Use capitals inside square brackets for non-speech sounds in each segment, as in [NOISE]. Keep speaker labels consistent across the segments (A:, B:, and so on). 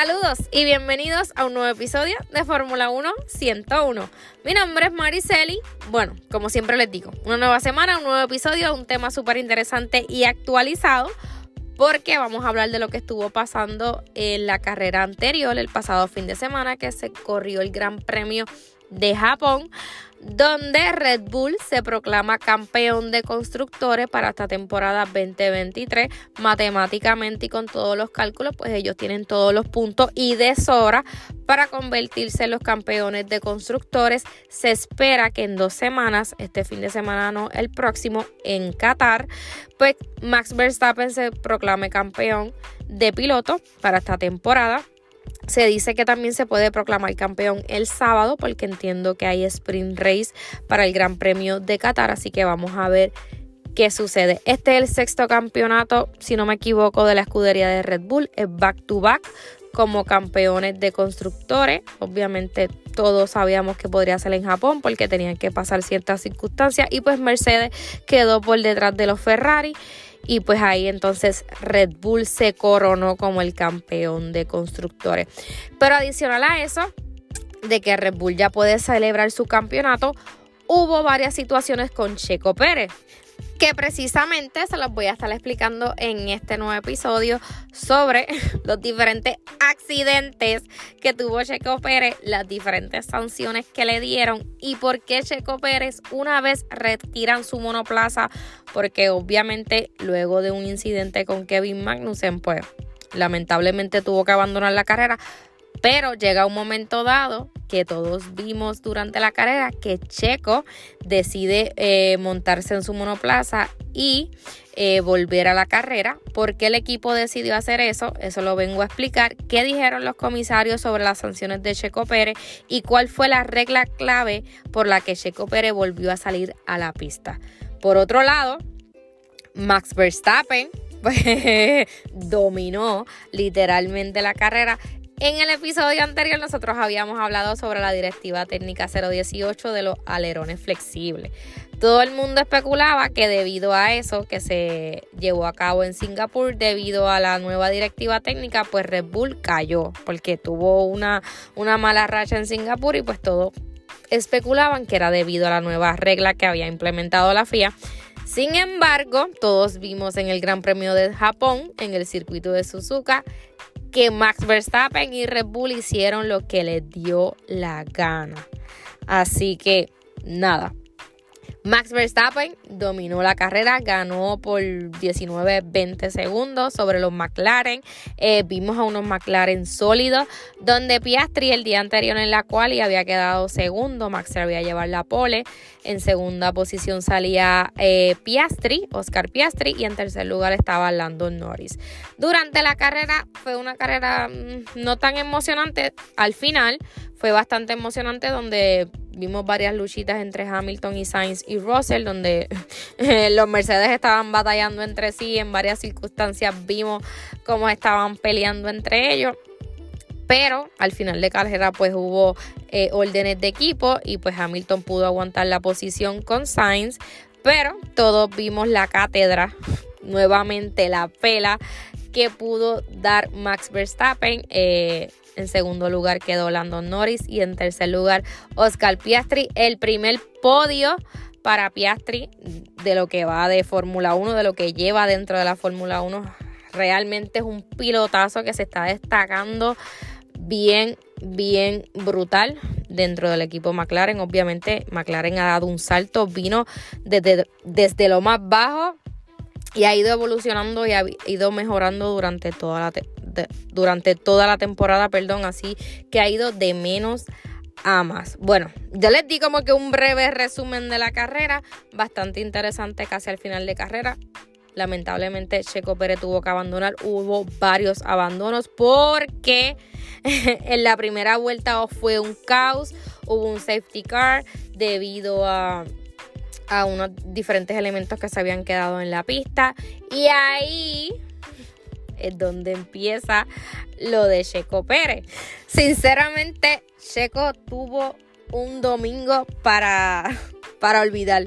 A: Saludos y bienvenidos a un nuevo episodio de Fórmula 1 101. Mi nombre es Mariceli. Bueno, como siempre les digo, una nueva semana, un nuevo episodio, un tema súper interesante y actualizado porque vamos a hablar de lo que estuvo pasando en la carrera anterior, el pasado fin de semana, que se corrió el Gran Premio de Japón donde Red Bull se proclama campeón de constructores para esta temporada 2023. Matemáticamente y con todos los cálculos, pues ellos tienen todos los puntos y de sobra para convertirse en los campeones de constructores. Se espera que en dos semanas, este fin de semana no, el próximo, en Qatar, pues Max Verstappen se proclame campeón de piloto para esta temporada. Se dice que también se puede proclamar campeón el sábado porque entiendo que hay sprint race para el Gran Premio de Qatar, así que vamos a ver qué sucede. Este es el sexto campeonato, si no me equivoco, de la escudería de Red Bull, es back to back como campeones de constructores. Obviamente todos sabíamos que podría ser en Japón porque tenían que pasar ciertas circunstancias y pues Mercedes quedó por detrás de los Ferrari y pues ahí entonces Red Bull se coronó como el campeón de constructores. Pero adicional a eso, de que Red Bull ya puede celebrar su campeonato, hubo varias situaciones con Checo Pérez que precisamente se los voy a estar explicando en este nuevo episodio sobre [LAUGHS] los diferentes accidentes que tuvo Checo Pérez, las diferentes sanciones que le dieron y por qué Checo Pérez una vez retiran su monoplaza, porque obviamente luego de un incidente con Kevin Magnussen, pues lamentablemente tuvo que abandonar la carrera, pero llega un momento dado que todos vimos durante la carrera que Checo decide eh, montarse en su monoplaza y eh, volver a la carrera. ¿Por qué el equipo decidió hacer eso? Eso lo vengo a explicar. ¿Qué dijeron los comisarios sobre las sanciones de Checo Pérez? ¿Y cuál fue la regla clave por la que Checo Pérez volvió a salir a la pista? Por otro lado, Max Verstappen [LAUGHS] dominó literalmente la carrera en el episodio anterior nosotros habíamos hablado sobre la directiva técnica 018 de los alerones flexibles. Todo el mundo especulaba que debido a eso que se llevó a cabo en Singapur, debido a la nueva directiva técnica, pues Red Bull cayó porque tuvo una, una mala racha en Singapur y pues todo especulaban que era debido a la nueva regla que había implementado la FIA. Sin embargo, todos vimos en el Gran Premio de Japón, en el circuito de Suzuka, que Max Verstappen y Red Bull hicieron lo que les dio la gana. Así que nada, Max Verstappen dominó la carrera, ganó por 19-20 segundos sobre los McLaren. Eh, vimos a unos McLaren sólidos, donde Piastri el día anterior en la cual y había quedado segundo, Max se había llevado la pole. En segunda posición salía eh, Piastri, Oscar Piastri, y en tercer lugar estaba Landon Norris. Durante la carrera fue una carrera mm, no tan emocionante. Al final fue bastante emocionante donde vimos varias luchitas entre Hamilton y Sainz y Russell, donde [LAUGHS] eh, los Mercedes estaban batallando entre sí, en varias circunstancias vimos cómo estaban peleando entre ellos. Pero al final de carrera pues hubo eh, órdenes de equipo y pues Hamilton pudo aguantar la posición con Sainz. Pero todos vimos la cátedra, [LAUGHS] nuevamente la pela que pudo dar Max Verstappen. Eh, en segundo lugar quedó Landon Norris y en tercer lugar Oscar Piastri. El primer podio para Piastri de lo que va de Fórmula 1, de lo que lleva dentro de la Fórmula 1. Realmente es un pilotazo que se está destacando bien, bien brutal dentro del equipo McLaren. Obviamente McLaren ha dado un salto, vino desde, desde lo más bajo y ha ido evolucionando y ha ido mejorando durante toda la, durante toda la temporada, perdón, así que ha ido de menos a más. Bueno, ya les di como que un breve resumen de la carrera, bastante interesante casi al final de carrera. lamentablemente Checo Pérez tuvo que abandonar. Hubo varios abandonos porque [LAUGHS] en la primera vuelta fue un caos, hubo un safety car debido a a unos diferentes elementos que se habían quedado en la pista. Y ahí es donde empieza lo de Checo Pérez. Sinceramente, Checo tuvo un domingo para, [LAUGHS] para olvidar.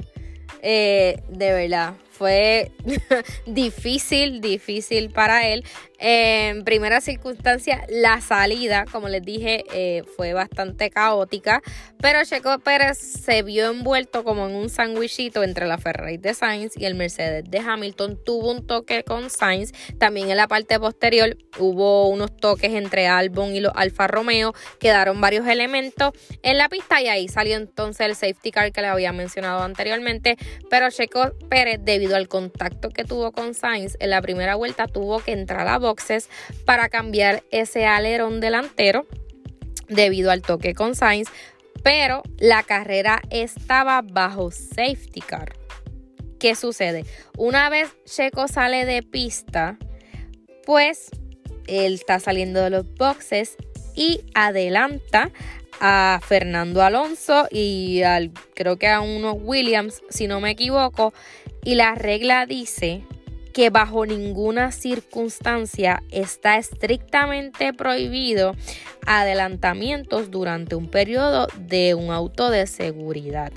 A: Eh, de verdad, fue [LAUGHS] difícil, difícil para él. En primera circunstancia, la salida, como les dije, eh, fue bastante caótica, pero Checo Pérez se vio envuelto como en un sandwichito entre la Ferrari de Sainz y el Mercedes de Hamilton. Tuvo un toque con Sainz, también en la parte posterior hubo unos toques entre Albon y los Alfa Romeo, quedaron varios elementos en la pista y ahí salió entonces el safety car que le había mencionado anteriormente, pero Checo Pérez, debido al contacto que tuvo con Sainz en la primera vuelta, tuvo que entrar a para cambiar ese alerón delantero debido al toque con Sainz, pero la carrera estaba bajo safety car. ¿Qué sucede? Una vez Checo sale de pista, pues él está saliendo de los boxes y adelanta a Fernando Alonso y al creo que a unos Williams, si no me equivoco, y la regla dice que bajo ninguna circunstancia está estrictamente prohibido adelantamientos durante un periodo de un auto de seguridad.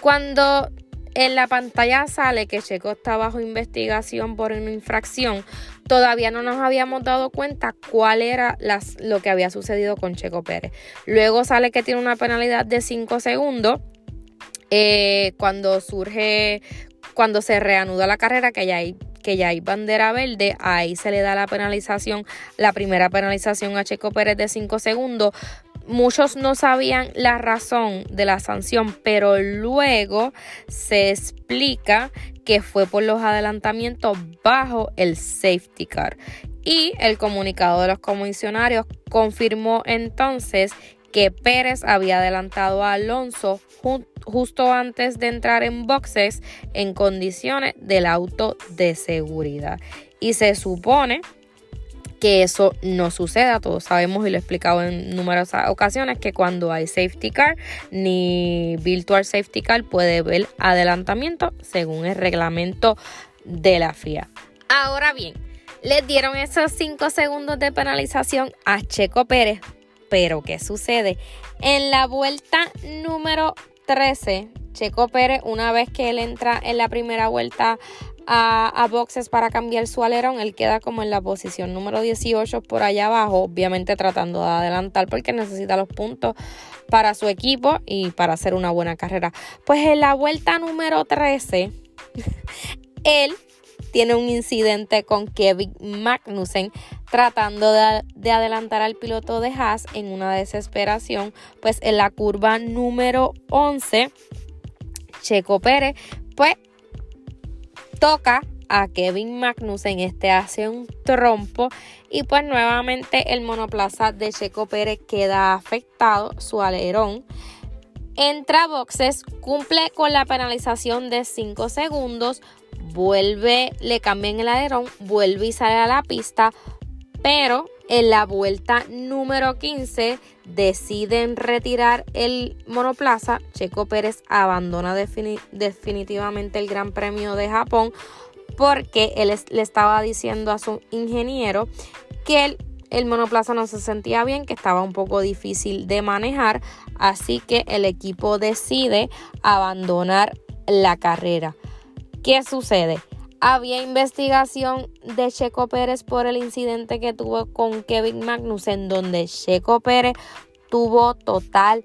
A: Cuando en la pantalla sale que Checo está bajo investigación por una infracción, todavía no nos habíamos dado cuenta cuál era lo que había sucedido con Checo Pérez. Luego sale que tiene una penalidad de 5 segundos. Eh, cuando surge, cuando se reanuda la carrera, que ya hay que ya hay bandera verde, ahí se le da la penalización, la primera penalización a Checo Pérez de 5 segundos. Muchos no sabían la razón de la sanción, pero luego se explica que fue por los adelantamientos bajo el safety car. Y el comunicado de los comisionarios confirmó entonces que Pérez había adelantado a Alonso justo antes de entrar en boxes en condiciones del auto de seguridad. Y se supone que eso no suceda. Todos sabemos y lo he explicado en numerosas ocasiones que cuando hay safety car ni virtual safety car puede ver adelantamiento según el reglamento de la FIA. Ahora bien, le dieron esos 5 segundos de penalización a Checo Pérez pero, ¿qué sucede? En la vuelta número 13, Checo Pérez, una vez que él entra en la primera vuelta a, boxes para cambiar su alerón, él queda como en la posición número 18 por allá abajo, obviamente tratando de adelantar porque necesita los puntos para su equipo y para hacer una buena carrera. Pues en la vuelta número 13, [LAUGHS] él tiene un incidente con Kevin Magnussen tratando de, adelantar al piloto de Haas en una desesperación, pues en la curva número 11, Checo Pérez, pues toca a Kevin Magnussen, este hace un trompo y pues nuevamente el monoplaza de Checo Pérez queda afectado, su alerón. Entra boxes, cumple con la penalización de 5 segundos, vuelve, le cambian el alerón, vuelve y sale a la pista, pero en la vuelta número 15 deciden retirar el monoplaza. Checo Pérez abandona definitivamente el Gran Premio de Japón porque él le estaba diciendo a su ingeniero que el, el monoplaza no se sentía bien, que estaba un poco difícil de manejar, así que el equipo decide abandonar la carrera. ¿Qué sucede? Había investigación de Checo Pérez por el incidente que tuvo con Kevin Magnussen, donde Checo Pérez tuvo total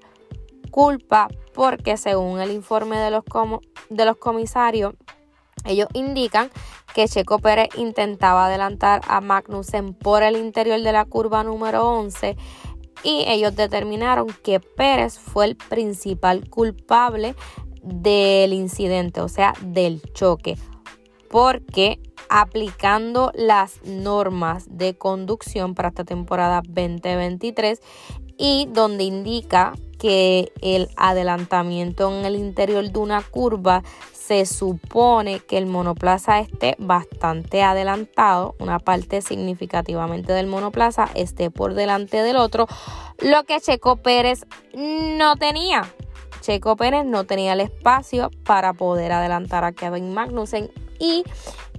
A: culpa porque según el informe de los, de los comisarios, ellos indican que Checo Pérez intentaba adelantar a Magnussen por el interior de la curva número 11 y ellos determinaron que Pérez fue el principal culpable del incidente, o sea, del choque, porque aplicando las normas de conducción para esta temporada 2023 y donde indica que el adelantamiento en el interior de una curva se supone que el monoplaza esté bastante adelantado, una parte significativamente del monoplaza esté por delante del otro, lo que Checo Pérez no tenía. Checo Pérez no tenía el espacio para poder adelantar a Kevin Magnussen y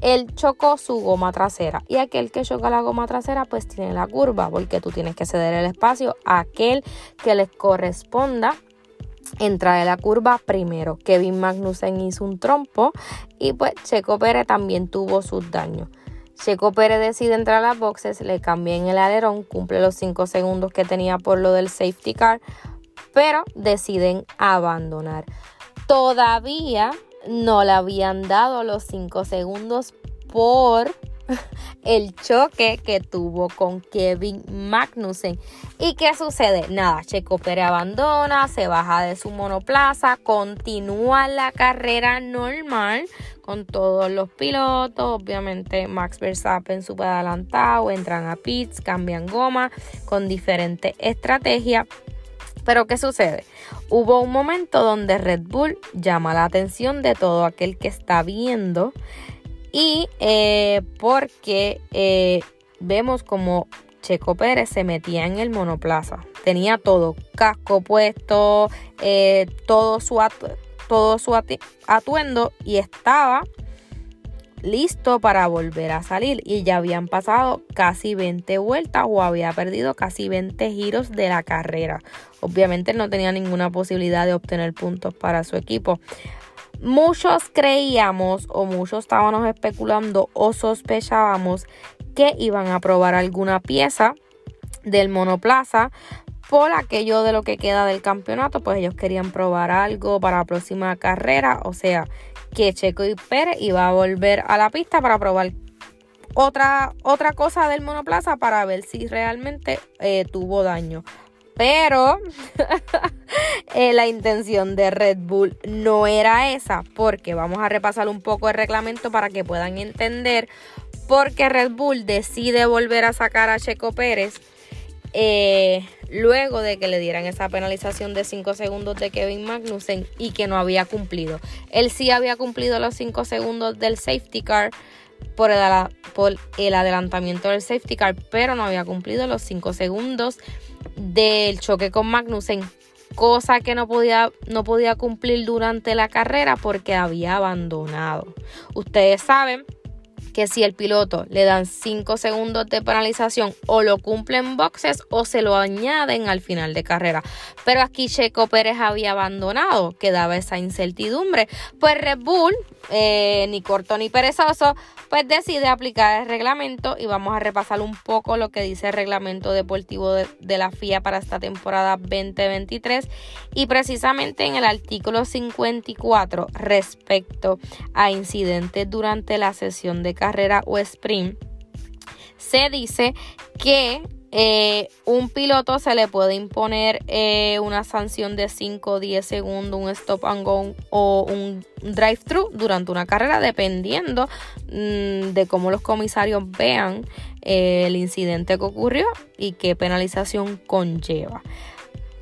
A: él chocó su goma trasera. Y aquel que choca la goma trasera pues tiene la curva porque tú tienes que ceder el espacio a aquel que les corresponda entrar en la curva primero. Kevin Magnussen hizo un trompo y pues Checo Pérez también tuvo sus daños. Checo Pérez decide entrar a las boxes, le cambia en el alerón, cumple los 5 segundos que tenía por lo del safety car, pero deciden abandonar. Todavía no le habían dado los 5 segundos por [LAUGHS] el choque que tuvo con Kevin Magnussen. ¿Y qué sucede? Nada, Checo Pérez abandona, se baja de su monoplaza, continúa la carrera normal con todos los pilotos. Obviamente Max Verstappen super adelantado, entran a pits, cambian goma con diferentes estrategias. Pero ¿qué sucede? Hubo un momento donde Red Bull llama la atención de todo aquel que está viendo y eh, porque eh, vemos como Checo Pérez se metía en el monoplaza. Tenía todo, casco puesto, eh, todo su, todo su atuendo y estaba listo para volver a salir y ya habían pasado casi 20 vueltas o había perdido casi 20 giros de la carrera. Obviamente no tenía ninguna posibilidad de obtener puntos para su equipo. Muchos creíamos o muchos estábamos especulando o sospechábamos que iban a probar alguna pieza del monoplaza por aquello de lo que queda del campeonato, pues ellos querían probar algo para la próxima carrera, o sea, que Checo y Pérez iba a volver a la pista para probar otra, otra cosa del monoplaza para ver si realmente eh, tuvo daño. Pero [LAUGHS] eh, la intención de Red Bull no era esa, porque vamos a repasar un poco el reglamento para que puedan entender por qué Red Bull decide volver a sacar a Checo Pérez eh, luego de que le dieran esa penalización de 5 segundos de Kevin Magnussen y que no había cumplido. Él sí había cumplido los 5 segundos del safety car por el, por el adelantamiento del safety car, pero no había cumplido los 5 segundos del choque con Magnussen, cosa que no podía, no podía cumplir durante la carrera porque había abandonado. Ustedes saben que si el piloto le dan 5 segundos de penalización o lo cumplen boxes o se lo añaden al final de carrera. Pero aquí Checo Pérez había abandonado, quedaba esa incertidumbre. Pues Red Bull, eh, ni corto ni perezoso, pues decide aplicar el reglamento y vamos a repasar un poco lo que dice el reglamento deportivo de, de la FIA para esta temporada 2023 y precisamente en el artículo 54 respecto a incidentes durante la sesión de carrera o sprint, se dice que eh, un piloto se le puede imponer eh, una sanción de 5 o 10 segundos, un stop and go o un drive-thru durante una carrera, dependiendo mm, de cómo los comisarios vean eh, el incidente que ocurrió y qué penalización conlleva.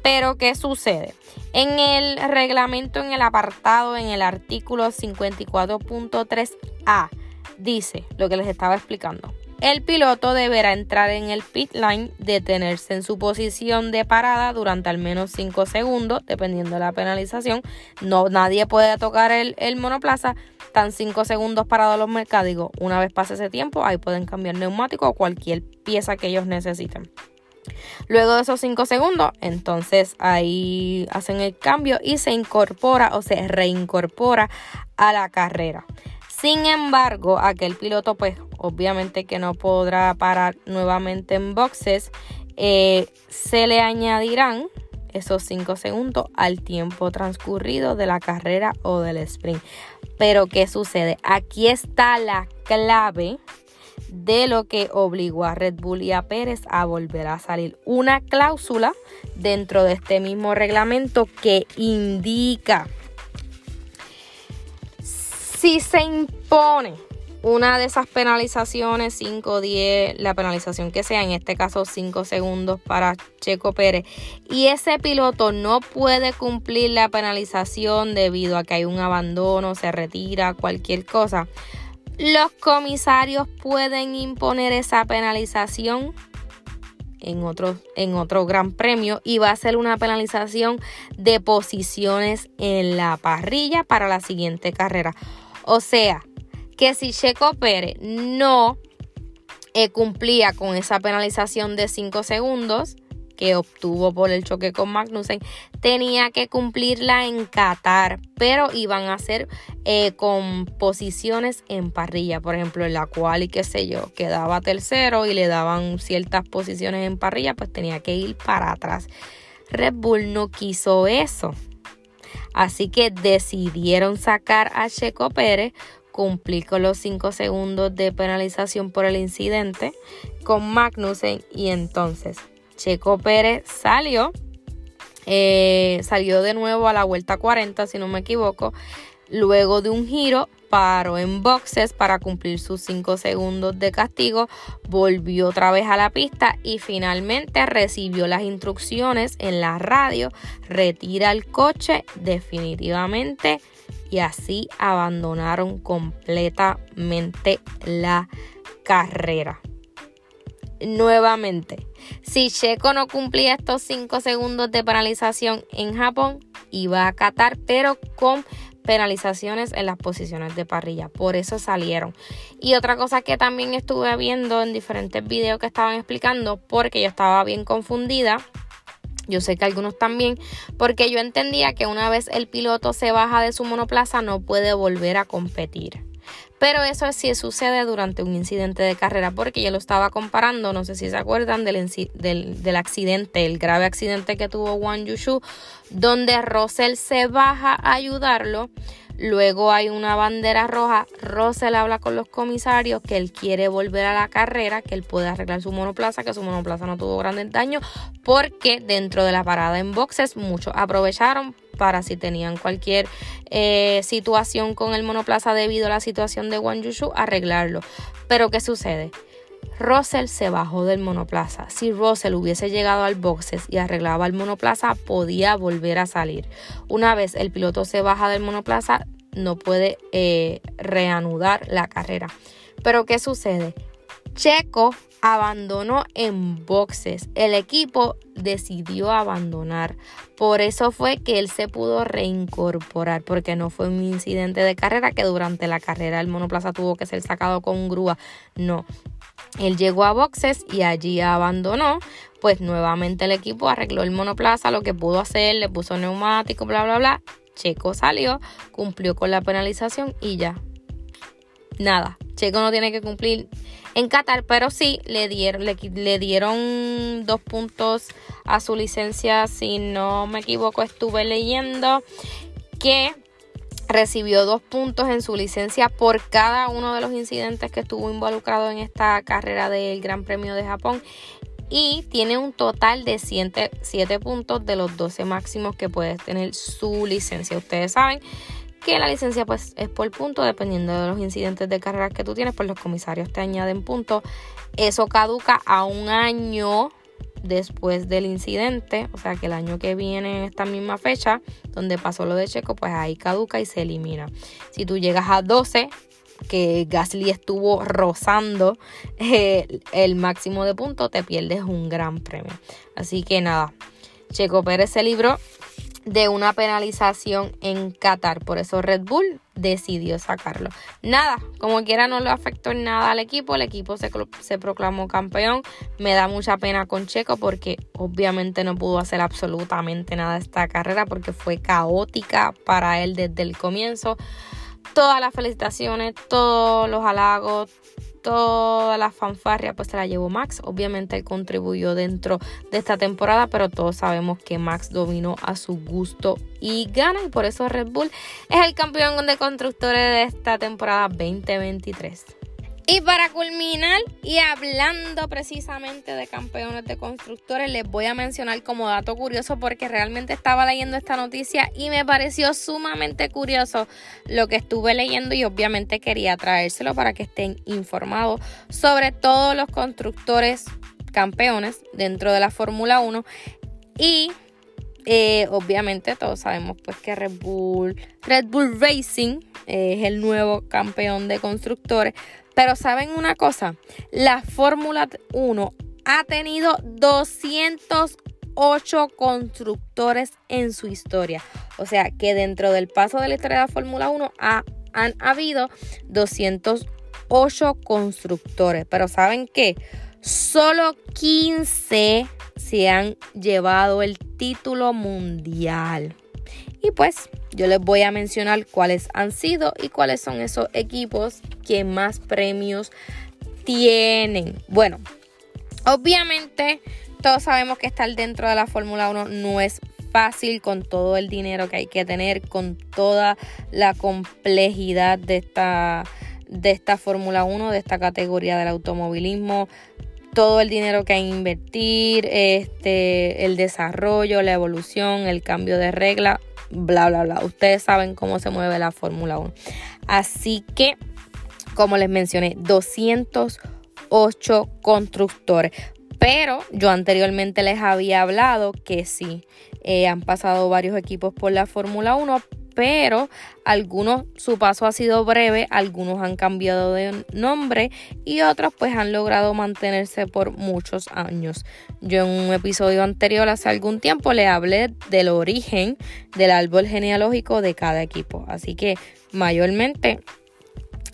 A: Pero, ¿qué sucede? En el reglamento, en el apartado, en el artículo 54.3a, dice lo que les estaba explicando. El piloto deberá entrar en el pit line, detenerse en su posición de parada durante al menos 5 segundos, dependiendo de la penalización. No, nadie puede tocar el, monoplaza. Están 5 segundos parados los mercádicos. Una vez pase ese tiempo, ahí pueden cambiar neumático o cualquier pieza que ellos necesiten. Luego de esos 5 segundos, entonces ahí hacen el cambio y se incorpora o se reincorpora a la carrera. Sin embargo, aquel piloto pues obviamente que no podrá parar nuevamente en boxes, eh, se le añadirán esos 5 segundos al tiempo transcurrido de la carrera o del sprint. Pero ¿qué sucede? Aquí está la clave de lo que obligó a Red Bull y a Pérez a volver a salir. Una cláusula dentro de este mismo reglamento que indica si se impone una de esas penalizaciones, 5, 10, la penalización que sea, en este caso 5 segundos para Checo Pérez, y ese piloto no puede cumplir la penalización debido a que hay un abandono, se retira, cualquier cosa, los comisarios pueden imponer esa penalización en otro, en otro gran premio y va a ser una penalización de posiciones en la parrilla para la siguiente carrera. O sea, que si Checo Pérez no eh, cumplía con esa penalización de 5 segundos que obtuvo por el choque con Magnussen, tenía que cumplirla en Qatar, pero iban a ser eh, con posiciones en parrilla, por ejemplo, en la cual y qué sé yo, quedaba tercero y le daban ciertas posiciones en parrilla, pues tenía que ir para atrás. Red Bull no quiso eso. Así que decidieron sacar a Checo Pérez cumplir con los 5 segundos de penalización por el incidente con Magnussen y entonces Checo Pérez salió, eh, salió de nuevo a la vuelta 40 si no me equivoco, luego de un giro paró en boxes para cumplir sus 5 segundos de castigo, volvió otra vez a la pista y finalmente recibió las instrucciones en la radio, retira el coche definitivamente y así abandonaron completamente la carrera. Nuevamente, si Checo no cumplía estos 5 segundos de penalización en Japón, iba a Qatar, pero con penalizaciones en las posiciones de parrilla. Por eso salieron. Y otra cosa que también estuve viendo en diferentes videos que estaban explicando, porque yo estaba bien confundida yo sé que algunos también, porque yo entendía que una vez el piloto se baja de su monoplaza no puede volver a competir. Pero eso sí sucede durante un incidente de carrera, porque yo lo estaba comparando, no sé si se acuerdan del, del, del accidente, el grave accidente que tuvo Wang Yushu, donde Russell se baja a ayudarlo Luego hay una bandera roja. Russell habla con los comisarios que él quiere volver a la carrera, que él puede arreglar su monoplaza, que su monoplaza no tuvo grandes daños, porque dentro de la parada en boxes muchos aprovecharon para si tenían cualquier eh, situación con el monoplaza debido a la situación de Wang Yushu, arreglarlo. Pero ¿qué sucede? Russell se bajó del monoplaza. Si Russell hubiese llegado al boxes y arreglaba el monoplaza, podía volver a salir. Una vez el piloto se baja del monoplaza, no puede eh, reanudar la carrera. Pero ¿qué sucede? Checo abandonó en boxes. El equipo decidió abandonar. Por eso fue que él se pudo reincorporar, porque no fue un incidente de carrera que durante la carrera el monoplaza tuvo que ser sacado con grúa. No, él llegó a boxes y allí abandonó. Pues nuevamente el equipo arregló el monoplaza, lo que pudo hacer, le puso neumático, bla, bla, bla. Checo salió, cumplió con la penalización y ya. Nada, Checo no tiene que cumplir en Qatar, pero sí le dieron, le, dieron dos puntos a su licencia, si no me equivoco, estuve leyendo que recibió dos puntos en su licencia por cada uno de los incidentes que estuvo involucrado en esta carrera del Gran Premio de Japón y tiene un total de 7, puntos de los 12 máximos que puede tener su licencia. Ustedes saben que la licencia pues es por punto dependiendo de los incidentes de carrera que tú tienes, pues los comisarios te añaden puntos. Eso caduca a un año después del incidente, o sea que el año que viene en esta misma fecha donde pasó lo de Checo, pues ahí caduca y se elimina. Si tú llegas a 12, que Gasly estuvo rozando eh, el máximo de puntos, te pierdes un gran premio. Así que nada, Checo Pérez se libró de una penalización en Qatar. Por eso Red Bull decidió sacarlo. Nada, como quiera no le afectó nada al equipo. El equipo se, proclamó campeón. Me da mucha pena con Checo porque obviamente no pudo hacer absolutamente nada esta carrera porque fue caótica para él desde el comienzo. Todas las felicitaciones, todos los halagos, toda la fanfarria pues se la llevó Max. Obviamente él contribuyó dentro de esta temporada, pero todos sabemos que Max dominó a su gusto y gana y por eso Red Bull es el campeón de constructores de esta temporada 2023. Y para culminar y hablando precisamente de campeones de constructores, les voy a mencionar como dato curioso porque realmente estaba leyendo esta noticia y me pareció sumamente curioso lo que estuve leyendo y obviamente quería traérselo para que estén informados sobre todos los constructores campeones dentro de la Fórmula 1 y eh, obviamente todos sabemos pues que Red Bull, Red Bull Racing es el nuevo campeón de constructores pero ¿saben una cosa? La Fórmula 1 ha tenido 208 constructores en su historia. O sea que dentro del paso de la historia de la Fórmula 1 han habido 208 constructores. Pero ¿saben qué? Solo 15 se han llevado el título mundial. Y pues yo les voy a mencionar cuáles han sido y cuáles son esos equipos que más premios tienen. Bueno, obviamente todos sabemos que estar dentro de la Fórmula 1 no es fácil con todo el dinero que hay que tener, con toda la complejidad de esta, de esta Fórmula 1, de esta categoría del automovilismo, todo el dinero que hay que invertir, este, el desarrollo, la evolución, el cambio de regla bla, bla, bla. Ustedes saben cómo se mueve la Fórmula 1. Así que, como les mencioné, 208 constructores. Pero yo anteriormente les había hablado que sí, eh, han pasado varios equipos por la Fórmula 1, pero algunos su paso ha sido breve, algunos han cambiado de nombre y otros pues han logrado mantenerse por muchos años. Yo en un episodio anterior hace algún tiempo le hablé del origen del árbol genealógico de cada equipo, así que mayormente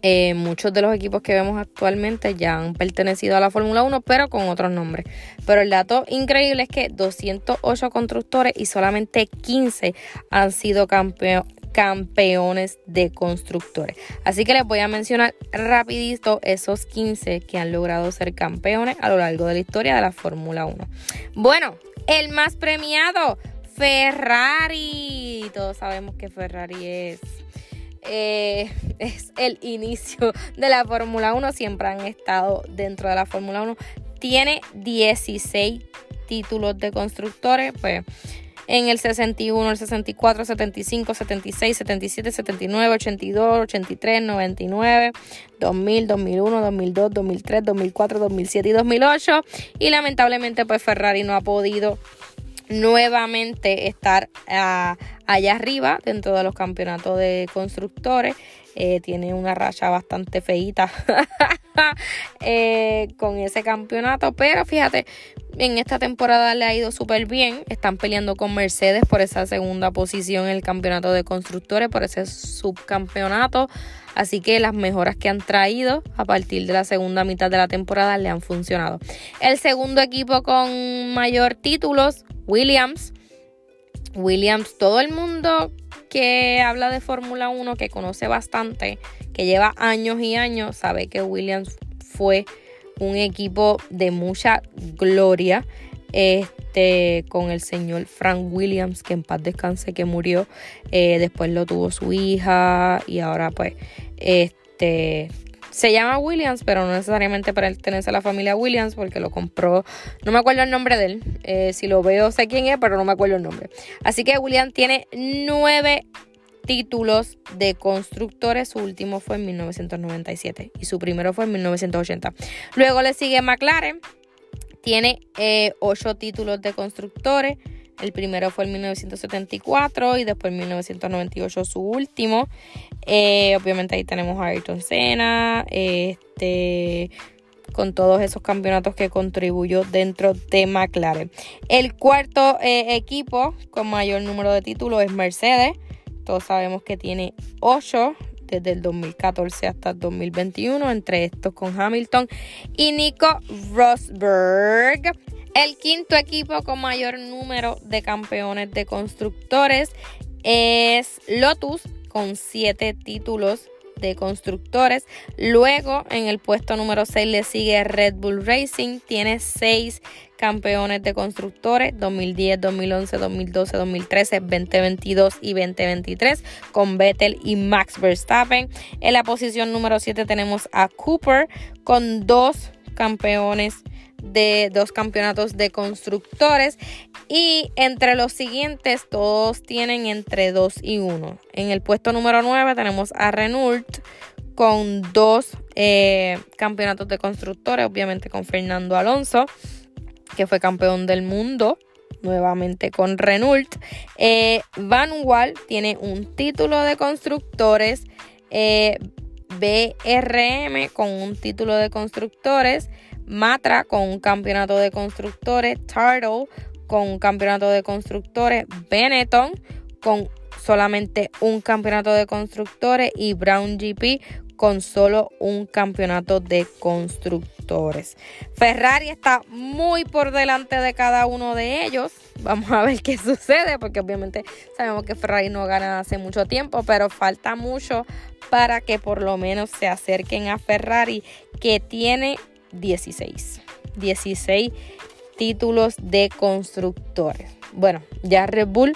A: eh, muchos de los equipos que vemos actualmente ya han pertenecido a la Fórmula 1, pero con otros nombres. Pero el dato increíble es que 208 constructores y solamente 15 han sido campeones campeones de constructores. Así que les voy a mencionar rapidito esos 15 que han logrado ser campeones a lo largo de la historia de la Fórmula 1. Bueno, el más premiado, Ferrari. Todos sabemos que Ferrari es... Eh, [LAUGHS] es el inicio de la Fórmula 1, siempre han estado dentro de la Fórmula 1. Tiene 16 títulos de constructores, pues en el 61, el 64, 75, 76, 77, 79, 82, 83, 99, 2000, 2001, 2002, 2003, 2004, 2007 y 2008. Y lamentablemente pues Ferrari no ha podido nuevamente estar ah, allá arriba dentro de los campeonatos de constructores. Eh, tiene una racha bastante feita [LAUGHS] eh, con ese campeonato. Pero fíjate, en esta temporada le ha ido súper bien. Están peleando con Mercedes por esa segunda posición en el campeonato de constructores, por ese subcampeonato. Así que las mejoras que han traído a partir de la segunda mitad de la temporada le han funcionado. El segundo equipo con mayor títulos, Williams. Williams, todo el mundo que habla de Fórmula 1, que conoce bastante, que lleva años y años, sabe que Williams fue un equipo de mucha gloria. Este, con el señor Frank Williams, que en paz descanse, que murió. Eh, después lo tuvo su hija y ahora pues este se llama Williams, pero no necesariamente pertenece a la familia Williams porque lo compró, no me acuerdo el nombre de él, eh, si lo veo sé quién es, pero no me acuerdo el nombre. Así que Williams tiene nueve títulos de constructores. Su último fue en 1997 y su primero fue en 1980. Luego le sigue McLaren. Tiene eh, ocho títulos de constructores. El primero fue en 1974 y después en 1998 su último. Eh, obviamente ahí tenemos a Ayrton Senna, este, con todos esos campeonatos que contribuyó dentro de McLaren. El cuarto eh, equipo con mayor número de títulos es Mercedes. Todos sabemos que tiene 8 desde el 2014 hasta el 2021, entre estos con Hamilton y Nico Rosberg. El quinto equipo con mayor número de campeones de constructores es Lotus con 7 títulos de constructores. Luego, en el puesto número 6 le sigue Red Bull Racing. Tiene 6 campeones de constructores 2010, 2011, 2012, 2013, 2022 y 2023 con Vettel y Max Verstappen. En la posición número 7 tenemos a Cooper con dos campeones de dos campeonatos de constructores y entre los siguientes todos tienen entre 2 y 1. En el puesto número 9 tenemos a Renault con dos eh, campeonatos de constructores, obviamente con Fernando Alonso, que fue campeón del mundo nuevamente con Renault. Eh, Van Wall tiene un título de constructores. Eh, BRM con un título de constructores. Matra con un campeonato de constructores, Turtle con un campeonato de constructores, Benetton con solamente un campeonato de constructores y Brown GP con solo un campeonato de constructores. Ferrari está muy por delante de cada uno de ellos. Vamos a ver [LAUGHS] qué sucede, porque obviamente sabemos que Ferrari no gana hace mucho tiempo, pero falta mucho para que por lo menos se acerquen a Ferrari, que tiene 16. 16 títulos de constructores. Bueno, ya Red Bull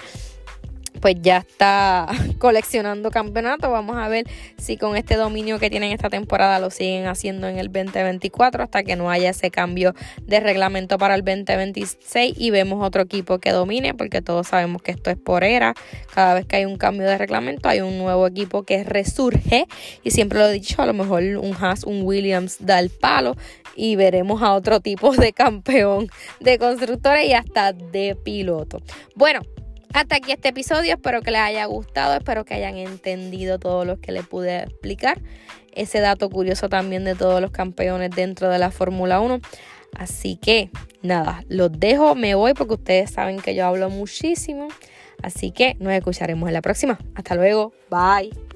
A: pues ya está [LAUGHS] coleccionando campeonatos. Vamos a ver si con este dominio que tienen esta temporada lo siguen haciendo en el 2024 hasta que no haya ese cambio de reglamento para el 2026 y vemos otro equipo que domine porque todos sabemos que esto es por era. Cada vez que hay un cambio de reglamento hay un nuevo equipo que resurge y siempre lo he dicho, a lo mejor un Haas, un Williams da el palo y veremos a otro tipo [LAUGHS] de campeón de constructores y hasta de piloto. Bueno, hasta aquí este episodio, espero que les haya gustado, espero que hayan entendido todo lo que les pude explicar. Ese dato curioso también de todos los campeones dentro de la Fórmula 1. Así que nada, los dejo, me voy porque ustedes saben que yo hablo muchísimo. Así que nos escucharemos en la próxima. Hasta luego, bye.